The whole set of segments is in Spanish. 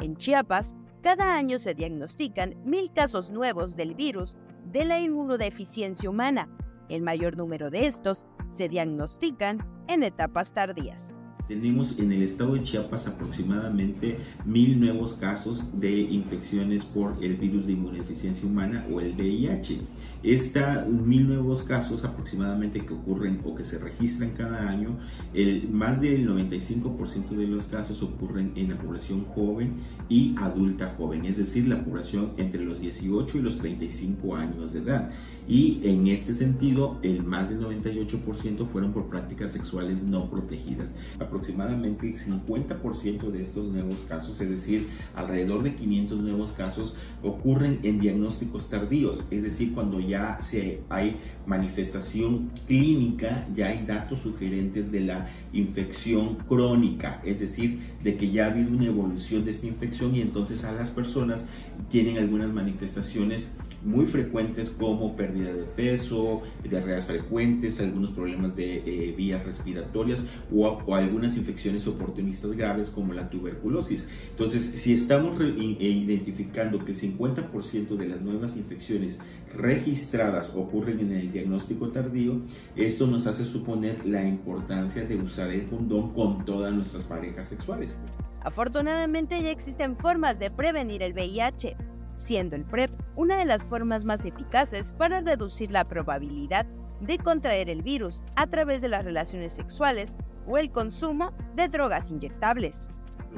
En Chiapas, cada año se diagnostican mil casos nuevos del virus de la inmunodeficiencia humana. El mayor número de estos se diagnostican en etapas tardías. Tenemos en el estado de Chiapas aproximadamente mil nuevos casos de infecciones por el virus de inmunodeficiencia humana o el VIH. Esta mil nuevos casos aproximadamente que ocurren o que se registran cada año, más del 95% de los casos ocurren en la población joven y adulta joven, es decir, la población entre los 18 y los 35 años de edad. Y en este sentido, el más del 98% fueron por prácticas sexuales no protegidas aproximadamente el 50% de estos nuevos casos, es decir, alrededor de 500 nuevos casos, ocurren en diagnósticos tardíos, es decir, cuando ya se, hay manifestación clínica, ya hay datos sugerentes de la infección crónica, es decir, de que ya ha habido una evolución de esta infección y entonces a las personas tienen algunas manifestaciones muy frecuentes como pérdida de peso, diarreas frecuentes, algunos problemas de eh, vías respiratorias o, algunas infecciones oportunistas graves como la tuberculosis. Entonces, si estamos e identificando que el 50% de las nuevas infecciones registradas ocurren en el diagnóstico tardío, esto nos hace suponer la importancia de usar el condón con todas nuestras parejas sexuales. Afortunadamente ya existen formas de prevenir el VIH siendo el PrEP una de las formas más eficaces para reducir la probabilidad de contraer el virus a través de las relaciones sexuales o el consumo de drogas inyectables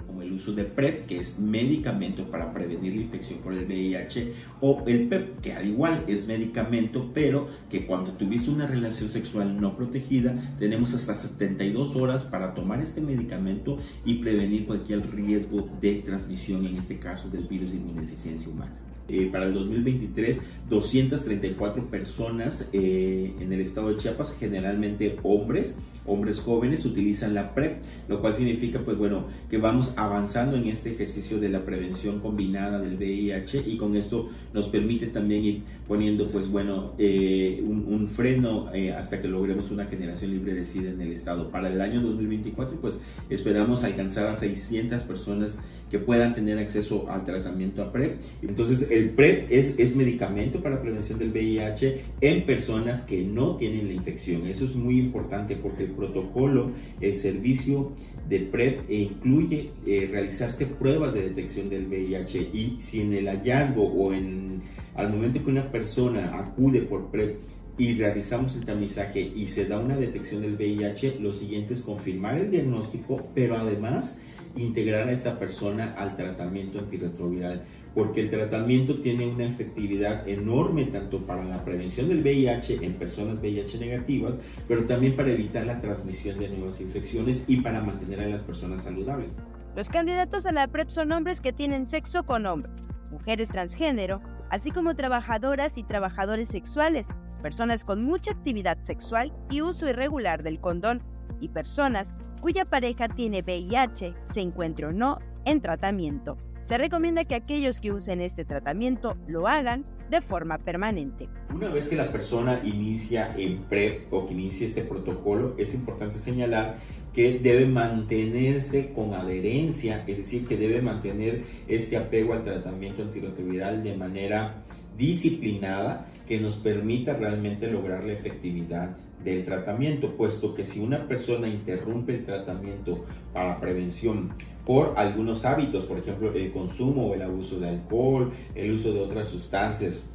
como el uso de PrEP, que es medicamento para prevenir la infección por el VIH, o el PEP, que al igual es medicamento, pero que cuando tuviste una relación sexual no protegida, tenemos hasta 72 horas para tomar este medicamento y prevenir cualquier riesgo de transmisión, en este caso del virus de inmunodeficiencia humana. Eh, para el 2023 234 personas eh, en el estado de Chiapas, generalmente hombres, hombres jóvenes utilizan la PrEP, lo cual significa pues bueno que vamos avanzando en este ejercicio de la prevención combinada del VIH y con esto nos permite también ir poniendo pues bueno eh, un, freno hasta que logremos una generación libre de SIDA en el estado. Para el año 2024 pues esperamos alcanzar a 600 personas que puedan tener acceso al tratamiento a PrEP. Entonces, el PrEP es, es medicamento para prevención del VIH en personas que no tienen la infección. Eso es muy importante porque protocolo, el servicio de PrEP incluye eh, realizarse pruebas de detección del VIH y si en el hallazgo o en al momento que una persona acude por PrEP y realizamos el tamizaje y se da una detección del VIH, lo siguiente es confirmar el diagnóstico, pero además integrar a esta persona al tratamiento antirretroviral, porque el tratamiento tiene una efectividad enorme tanto para la prevención del VIH en personas VIH negativas, pero también para evitar la transmisión de nuevas infecciones y para mantener a las personas saludables. Los candidatos a la PrEP son hombres que tienen sexo con hombres, mujeres transgénero, así como trabajadoras y trabajadores sexuales, personas con mucha actividad sexual y uso irregular del condón, y personas cuya pareja tiene VIH se encuentre o no en tratamiento. Se recomienda que aquellos que usen este tratamiento lo hagan de forma permanente. Una vez que la persona inicia en PrEP o que inicia este protocolo, es importante señalar que debe mantenerse con adherencia, es decir, que debe mantener este apego al tratamiento antirretroviral de manera disciplinada que nos permita realmente lograr la efectividad del tratamiento, puesto que si una persona interrumpe el tratamiento para prevención por algunos hábitos, por ejemplo, el consumo o el abuso de alcohol, el uso de otras sustancias,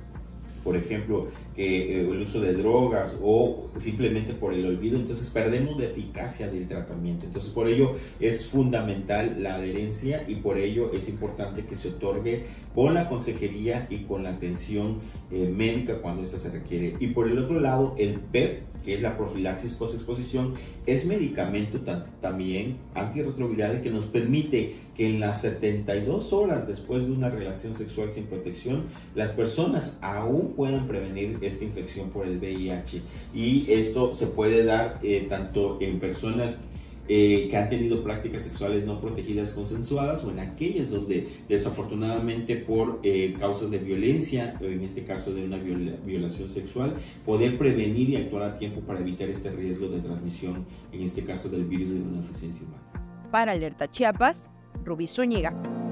por ejemplo, que eh, el uso de drogas o simplemente por el olvido, entonces perdemos la eficacia del tratamiento. Entonces por ello es fundamental la adherencia y por ello es importante que se otorgue con la consejería y con la atención eh, médica cuando esta se requiere. Y por el otro lado, el PEP, que es la profilaxis post-exposición, es medicamento también antirretroviral que nos permite que en las 72 horas después de una relación sexual sin protección, las personas aún puedan prevenir esta infección por el VIH. Y esto se puede dar eh, tanto en personas eh, que han tenido prácticas sexuales no protegidas consensuadas o en aquellas donde desafortunadamente por eh, causas de violencia, en este caso de una violación sexual, poder prevenir y actuar a tiempo para evitar este riesgo de transmisión, en este caso del virus de la inmunodeficiencia humana. Para Alerta Chiapas, Rubí Zúñiga.